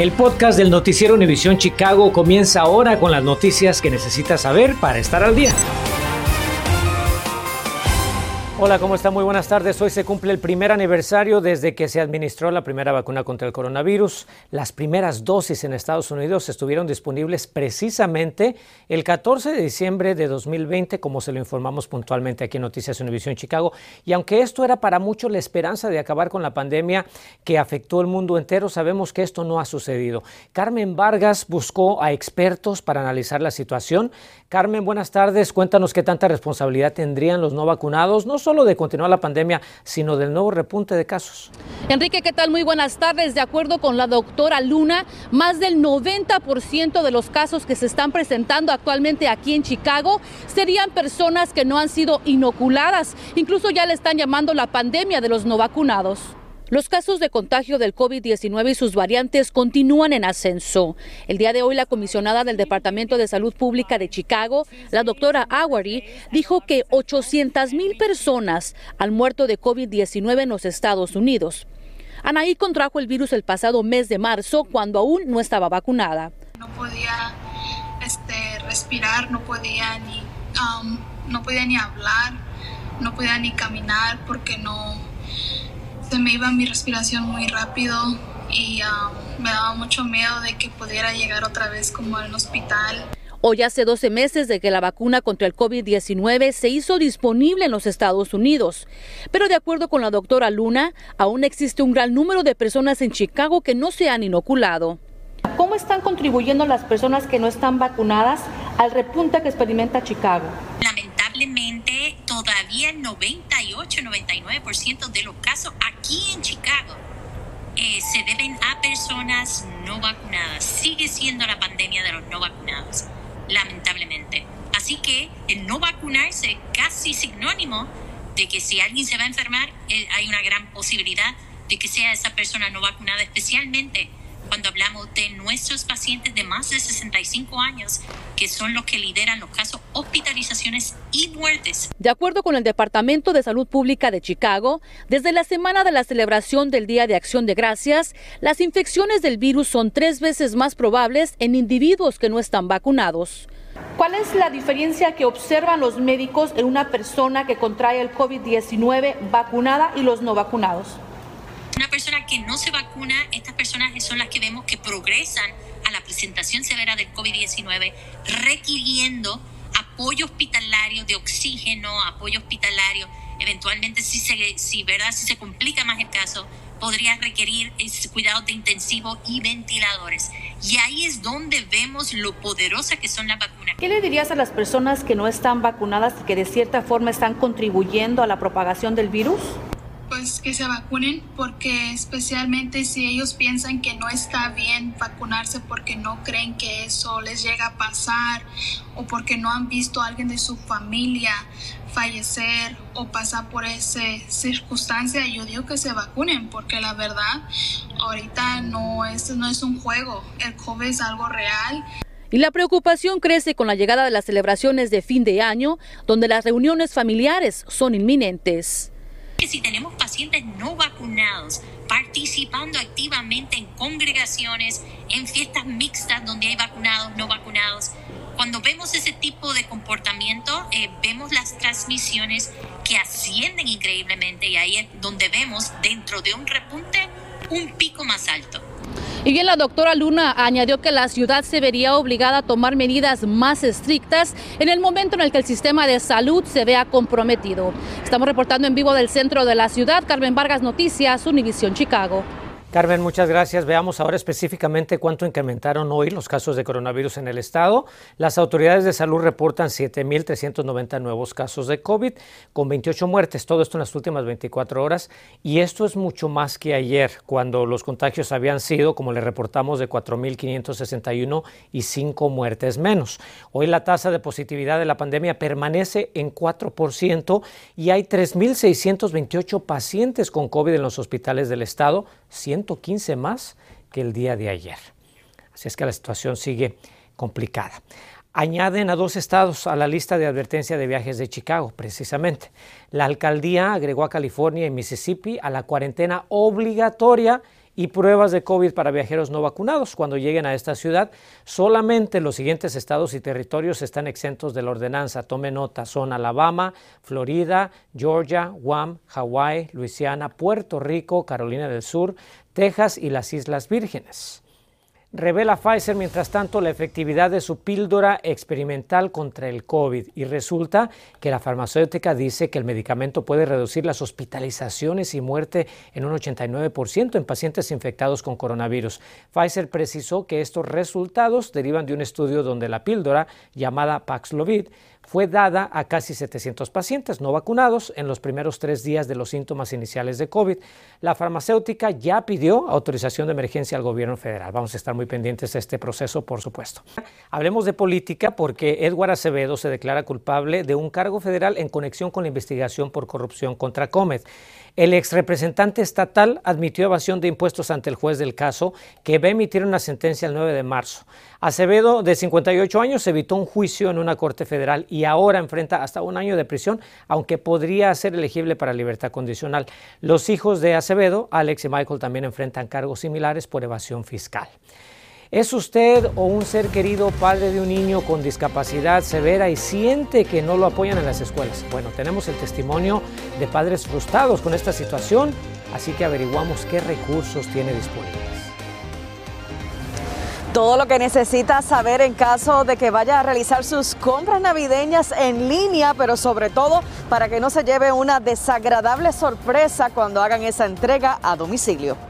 El podcast del noticiero Univisión Chicago comienza ahora con las noticias que necesitas saber para estar al día. Hola, ¿cómo está? Muy buenas tardes. Hoy se cumple el primer aniversario desde que se administró la primera vacuna contra el coronavirus. Las primeras dosis en Estados Unidos estuvieron disponibles precisamente el 14 de diciembre de 2020, como se lo informamos puntualmente aquí en Noticias Univisión Chicago. Y aunque esto era para muchos la esperanza de acabar con la pandemia que afectó el mundo entero, sabemos que esto no ha sucedido. Carmen Vargas buscó a expertos para analizar la situación. Carmen, buenas tardes. Cuéntanos qué tanta responsabilidad tendrían los no vacunados, no solo de continuar la pandemia, sino del nuevo repunte de casos. Enrique, ¿qué tal? Muy buenas tardes. De acuerdo con la doctora Luna, más del 90% de los casos que se están presentando actualmente aquí en Chicago serían personas que no han sido inoculadas. Incluso ya le están llamando la pandemia de los no vacunados. Los casos de contagio del COVID-19 y sus variantes continúan en ascenso. El día de hoy, la comisionada del Departamento de Salud Pública de Chicago, la doctora Awary, dijo que 800 mil personas han muerto de COVID-19 en los Estados Unidos. Anaí contrajo el virus el pasado mes de marzo cuando aún no estaba vacunada. No podía este, respirar, no podía ni, um, no podía ni hablar, no podía ni caminar porque no se me iba mi respiración muy rápido y um, me daba mucho miedo de que pudiera llegar otra vez como al hospital. Hoy hace 12 meses de que la vacuna contra el COVID-19 se hizo disponible en los Estados Unidos. Pero de acuerdo con la doctora Luna, aún existe un gran número de personas en Chicago que no se han inoculado. ¿Cómo están contribuyendo las personas que no están vacunadas al repunte que experimenta Chicago? Lamentablemente, todavía el 98-99% de los casos aquí en Chicago eh, se deben a personas no vacunadas. Sigue siendo la pandemia de los no vacunados, lamentablemente. Así que el no vacunarse casi sinónimo de que si alguien se va a enfermar, eh, hay una gran posibilidad de que sea esa persona no vacunada, especialmente cuando hablamos de nuestros pacientes de más de 65 años, que son los que lideran los casos hospitalizaciones y muertes. De acuerdo con el Departamento de Salud Pública de Chicago, desde la semana de la celebración del Día de Acción de Gracias, las infecciones del virus son tres veces más probables en individuos que no están vacunados. ¿Cuál es la diferencia que observan los médicos en una persona que contrae el COVID-19 vacunada y los no vacunados? Una persona que no se vacuna, estas personas son las que vemos que progresan a la presentación severa del COVID-19, requiriendo apoyo hospitalario de oxígeno, apoyo hospitalario. Eventualmente, si se, si, ¿verdad? si se complica más el caso, podría requerir cuidados de intensivo y ventiladores. Y ahí es donde vemos lo poderosa que son las vacunas. ¿Qué le dirías a las personas que no están vacunadas y que de cierta forma están contribuyendo a la propagación del virus? Pues que se vacunen porque especialmente si ellos piensan que no está bien vacunarse porque no creen que eso les llega a pasar o porque no han visto a alguien de su familia fallecer o pasar por esa circunstancia, yo digo que se vacunen porque la verdad ahorita no es, no es un juego, el COVID es algo real. Y la preocupación crece con la llegada de las celebraciones de fin de año, donde las reuniones familiares son inminentes que si tenemos pacientes no vacunados participando activamente en congregaciones, en fiestas mixtas donde hay vacunados, no vacunados, cuando vemos ese tipo de comportamiento, eh, vemos las transmisiones que ascienden increíblemente y ahí es donde vemos dentro de un repunte un pico más alto. Y bien, la doctora Luna añadió que la ciudad se vería obligada a tomar medidas más estrictas en el momento en el que el sistema de salud se vea comprometido. Estamos reportando en vivo del centro de la ciudad. Carmen Vargas Noticias, Univisión Chicago. Carmen, muchas gracias. Veamos ahora específicamente cuánto incrementaron hoy los casos de coronavirus en el estado. Las autoridades de salud reportan 7.390 nuevos casos de COVID, con 28 muertes, todo esto en las últimas 24 horas. Y esto es mucho más que ayer, cuando los contagios habían sido, como le reportamos, de 4.561 y 5 muertes menos. Hoy la tasa de positividad de la pandemia permanece en 4% y hay 3.628 pacientes con COVID en los hospitales del estado 115 más que el día de ayer. Así es que la situación sigue complicada. Añaden a dos estados a la lista de advertencia de viajes de Chicago, precisamente. La alcaldía agregó a California y Mississippi a la cuarentena obligatoria y pruebas de COVID para viajeros no vacunados cuando lleguen a esta ciudad. Solamente los siguientes estados y territorios están exentos de la ordenanza. Tome nota, son Alabama, Florida, Georgia, Guam, Hawái, Luisiana, Puerto Rico, Carolina del Sur, Texas y las Islas Vírgenes. Revela Pfizer, mientras tanto, la efectividad de su píldora experimental contra el COVID y resulta que la farmacéutica dice que el medicamento puede reducir las hospitalizaciones y muerte en un 89% en pacientes infectados con coronavirus. Pfizer precisó que estos resultados derivan de un estudio donde la píldora llamada Paxlovid fue dada a casi 700 pacientes no vacunados en los primeros tres días de los síntomas iniciales de COVID. La farmacéutica ya pidió autorización de emergencia al gobierno federal. Vamos a estar muy pendientes de este proceso, por supuesto. Hablemos de política porque Edward Acevedo se declara culpable de un cargo federal en conexión con la investigación por corrupción contra Comet. El ex representante estatal admitió evasión de impuestos ante el juez del caso, que va a emitir una sentencia el 9 de marzo. Acevedo, de 58 años, evitó un juicio en una corte federal y ahora enfrenta hasta un año de prisión, aunque podría ser elegible para libertad condicional. Los hijos de Acevedo, Alex y Michael, también enfrentan cargos similares por evasión fiscal. ¿Es usted o un ser querido padre de un niño con discapacidad severa y siente que no lo apoyan en las escuelas? Bueno, tenemos el testimonio de padres frustrados con esta situación, así que averiguamos qué recursos tiene disponibles. Todo lo que necesita saber en caso de que vaya a realizar sus compras navideñas en línea, pero sobre todo para que no se lleve una desagradable sorpresa cuando hagan esa entrega a domicilio.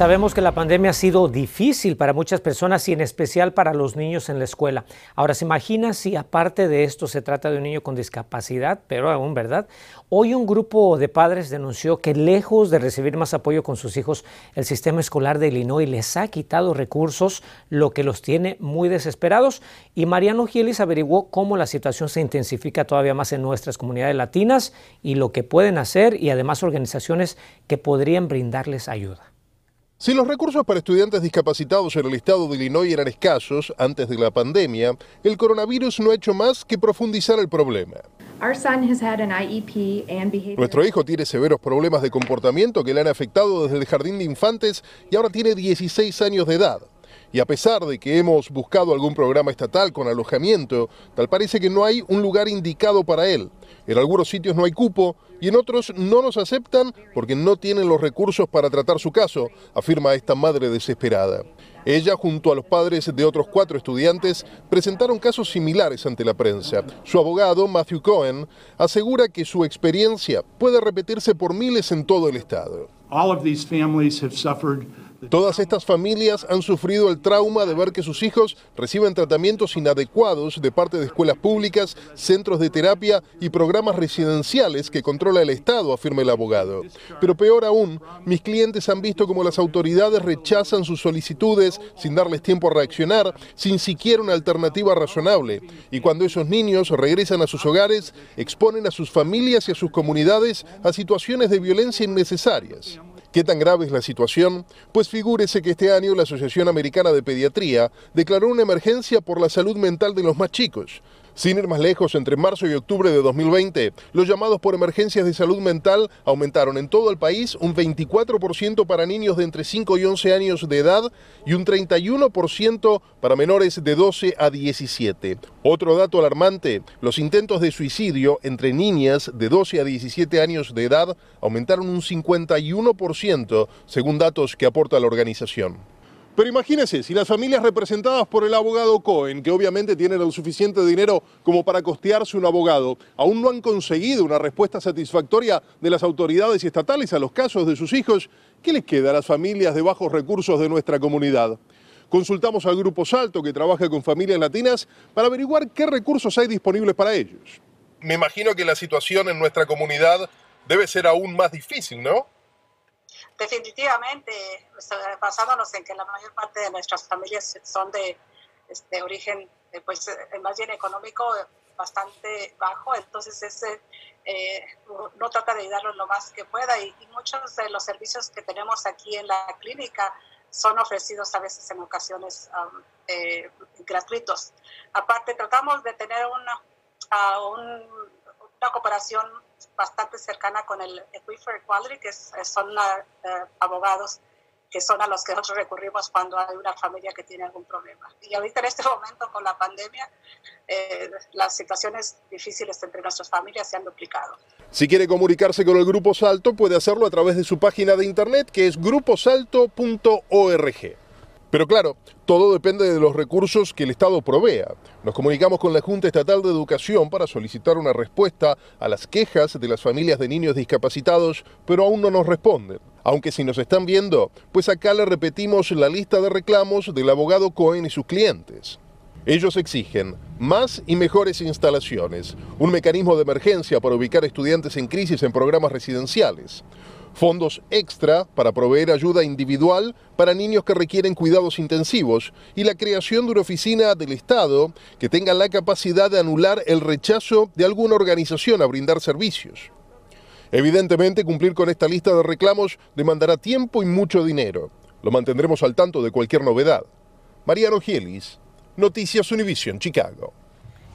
Sabemos que la pandemia ha sido difícil para muchas personas y en especial para los niños en la escuela. Ahora, ¿se imagina si aparte de esto se trata de un niño con discapacidad? Pero aún, ¿verdad? Hoy un grupo de padres denunció que lejos de recibir más apoyo con sus hijos, el sistema escolar de Illinois les ha quitado recursos, lo que los tiene muy desesperados. Y Mariano Gielis averiguó cómo la situación se intensifica todavía más en nuestras comunidades latinas y lo que pueden hacer y además organizaciones que podrían brindarles ayuda. Si los recursos para estudiantes discapacitados en el estado de Illinois eran escasos antes de la pandemia, el coronavirus no ha hecho más que profundizar el problema. E Nuestro hijo tiene severos problemas de comportamiento que le han afectado desde el jardín de infantes y ahora tiene 16 años de edad. Y a pesar de que hemos buscado algún programa estatal con alojamiento, tal parece que no hay un lugar indicado para él. En algunos sitios no hay cupo y en otros no nos aceptan porque no tienen los recursos para tratar su caso, afirma esta madre desesperada. Ella, junto a los padres de otros cuatro estudiantes, presentaron casos similares ante la prensa. Su abogado, Matthew Cohen, asegura que su experiencia puede repetirse por miles en todo el estado. Todas estas familias han sufrido el trauma de ver que sus hijos reciben tratamientos inadecuados de parte de escuelas públicas, centros de terapia y programas residenciales que controla el Estado, afirma el abogado. Pero peor aún, mis clientes han visto cómo las autoridades rechazan sus solicitudes sin darles tiempo a reaccionar, sin siquiera una alternativa razonable. Y cuando esos niños regresan a sus hogares, exponen a sus familias y a sus comunidades a situaciones de violencia innecesarias. ¿Qué tan grave es la situación? Pues figúrese que este año la Asociación Americana de Pediatría declaró una emergencia por la salud mental de los más chicos. Sin ir más lejos, entre marzo y octubre de 2020, los llamados por emergencias de salud mental aumentaron en todo el país un 24% para niños de entre 5 y 11 años de edad y un 31% para menores de 12 a 17. Otro dato alarmante, los intentos de suicidio entre niñas de 12 a 17 años de edad aumentaron un 51% según datos que aporta la organización. Pero imagínense, si las familias representadas por el abogado Cohen, que obviamente tienen el suficiente dinero como para costearse un abogado, aún no han conseguido una respuesta satisfactoria de las autoridades estatales a los casos de sus hijos, ¿qué les queda a las familias de bajos recursos de nuestra comunidad? Consultamos al Grupo Salto, que trabaja con familias latinas, para averiguar qué recursos hay disponibles para ellos. Me imagino que la situación en nuestra comunidad debe ser aún más difícil, ¿no? Definitivamente basándonos en que la mayor parte de nuestras familias son de este, origen, eh, pues, eh, más bien económico, bastante bajo, entonces ese eh, no trata de ayudarlos lo más que pueda y, muchos de los servicios que tenemos aquí en la clínica son ofrecidos a veces en ocasiones um, gratuitos. Aparte, tratamos de tener una, una cooperación bastante cercana con el Equifer Equality, que son uh, abogados que son a los que nosotros recurrimos cuando hay una familia que tiene algún problema. Y ahorita en este momento con la pandemia, eh, las situaciones difíciles entre nuestras familias se han duplicado. Si quiere comunicarse con el Grupo Salto, puede hacerlo a través de su página de internet que es gruposalto.org. Pero claro, todo depende de los recursos que el Estado provea. Nos comunicamos con la Junta Estatal de Educación para solicitar una respuesta a las quejas de las familias de niños discapacitados, pero aún no nos responden. Aunque si nos están viendo, pues acá le repetimos la lista de reclamos del abogado Cohen y sus clientes. Ellos exigen más y mejores instalaciones, un mecanismo de emergencia para ubicar estudiantes en crisis en programas residenciales, fondos extra para proveer ayuda individual para niños que requieren cuidados intensivos y la creación de una oficina del Estado que tenga la capacidad de anular el rechazo de alguna organización a brindar servicios. Evidentemente, cumplir con esta lista de reclamos demandará tiempo y mucho dinero. Lo mantendremos al tanto de cualquier novedad. Mariano Gielis, Noticias Univision, Chicago.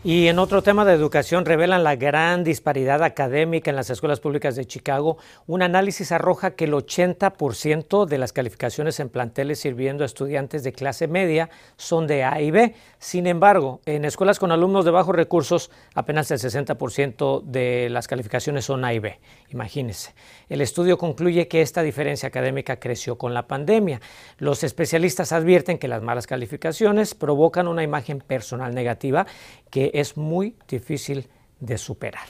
Y en otro tema de educación revelan la gran disparidad académica en las escuelas públicas de Chicago. Un análisis arroja que el 80% de las calificaciones en planteles sirviendo a estudiantes de clase media son de A y B. Sin embargo, en escuelas con alumnos de bajos recursos, apenas el 60% de las calificaciones son A y B. Imagínense. El estudio concluye que esta diferencia académica creció con la pandemia. Los especialistas advierten que las malas calificaciones provocan una imagen personal negativa que es muy difícil de superar.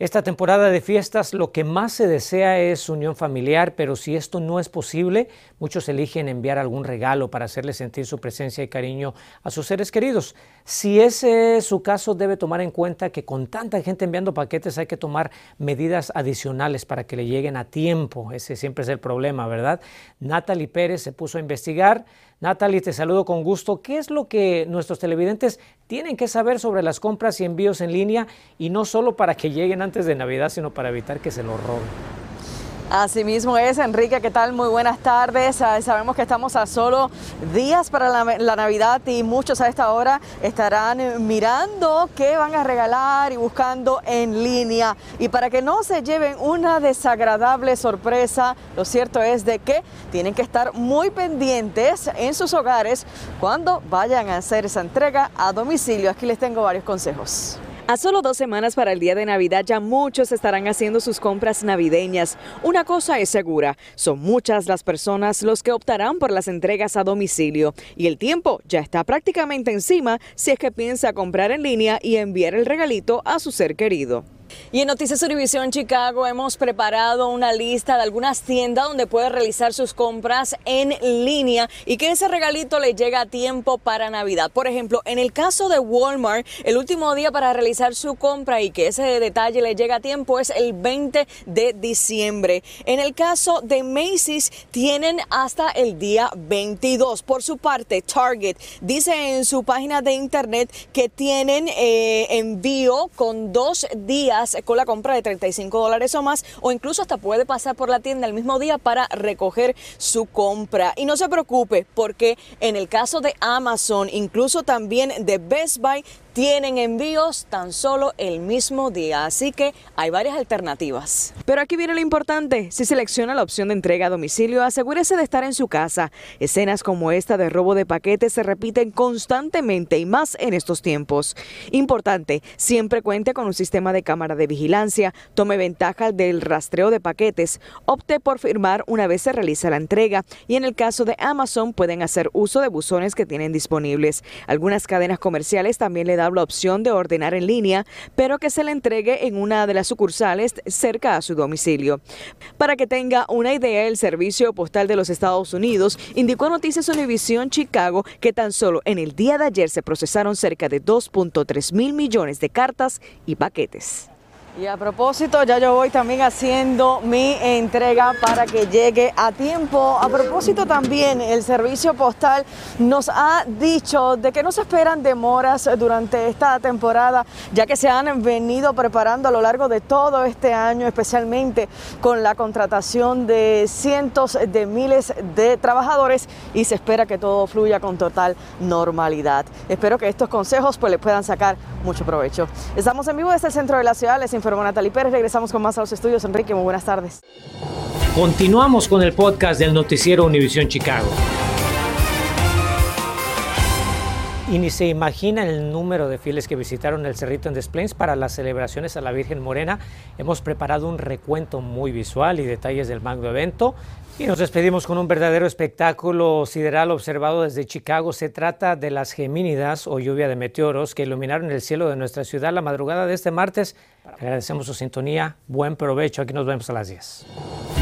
Esta temporada de fiestas lo que más se desea es unión familiar, pero si esto no es posible, muchos eligen enviar algún regalo para hacerle sentir su presencia y cariño a sus seres queridos. Si ese es su caso, debe tomar en cuenta que con tanta gente enviando paquetes hay que tomar medidas adicionales para que le lleguen a tiempo. Ese siempre es el problema, ¿verdad? Natalie Pérez se puso a investigar Natalie, te saludo con gusto. ¿Qué es lo que nuestros televidentes tienen que saber sobre las compras y envíos en línea y no solo para que lleguen antes de Navidad, sino para evitar que se los roben? Así mismo es, Enrique, ¿qué tal? Muy buenas tardes. Ah, sabemos que estamos a solo días para la, Navidad y muchos a esta hora estarán mirando qué van a regalar y buscando en línea. Y para que no se lleven una desagradable sorpresa, lo cierto es de que tienen que estar muy pendientes en sus hogares cuando vayan a hacer esa entrega a domicilio. Aquí les tengo varios consejos. A solo dos semanas para el día de Navidad ya muchos estarán haciendo sus compras navideñas. Una cosa es segura, son muchas las personas los que optarán por las entregas a domicilio y el tiempo ya está prácticamente encima si es que piensa comprar en línea y enviar el regalito a su ser querido. Y en Noticias Univisión Chicago hemos preparado una lista de algunas tiendas donde puede realizar sus compras en línea y que ese regalito le llega a tiempo para Navidad. Por ejemplo, en el caso de Walmart, el último día para realizar su compra y que ese detalle le llega a tiempo es el 20 de diciembre. En el caso de Macy's, tienen hasta el día 22. Por su parte, Target dice en su página de internet que tienen eh, envío con dos días con la compra de 35 dólares o más o incluso hasta puede pasar por la tienda el mismo día para recoger su compra. Y no se preocupe porque en el caso de Amazon, incluso también de Best Buy, tienen envíos tan solo el mismo día, así que hay varias alternativas. Pero aquí viene lo importante, si selecciona la opción de entrega a domicilio, asegúrese de estar en su casa. Escenas como esta de robo de paquetes se repiten constantemente y más en estos tiempos. Importante, siempre cuente con un sistema de cámara de vigilancia, tome ventaja del rastreo de paquetes, opte por firmar una vez se realiza la entrega y en el caso de Amazon pueden hacer uso de buzones que tienen disponibles. Algunas cadenas comerciales también le dan la opción de ordenar en línea, pero que se le entregue en una de las sucursales cerca a su domicilio. Para que tenga una idea, el Servicio Postal de los Estados Unidos indicó a Noticias Univision Chicago que tan solo en el día de ayer se procesaron cerca de 2.3 mil millones de cartas y paquetes. Y a propósito, ya yo voy también haciendo mi entrega para que llegue a tiempo. A propósito también, el servicio postal nos ha dicho de que no se esperan demoras durante esta temporada, ya que se han venido preparando a lo largo de todo este año, especialmente con la contratación de cientos de miles de trabajadores y se espera que todo fluya con total normalidad. Espero que estos consejos pues les puedan sacar mucho provecho. Estamos en vivo desde el centro de la ciudad, les informo Natalie Pérez, regresamos con más a los estudios. Enrique, muy buenas tardes. Continuamos con el podcast del noticiero Univisión Chicago. Y ni se imagina el número de fieles que visitaron el Cerrito en Des para las celebraciones a la Virgen Morena. Hemos preparado un recuento muy visual y detalles del magno evento. Y nos despedimos con un verdadero espectáculo sideral observado desde Chicago. Se trata de las Gemínidas o lluvia de meteoros que iluminaron el cielo de nuestra ciudad la madrugada de este martes. Agradecemos su sintonía. Buen provecho. Aquí nos vemos a las 10.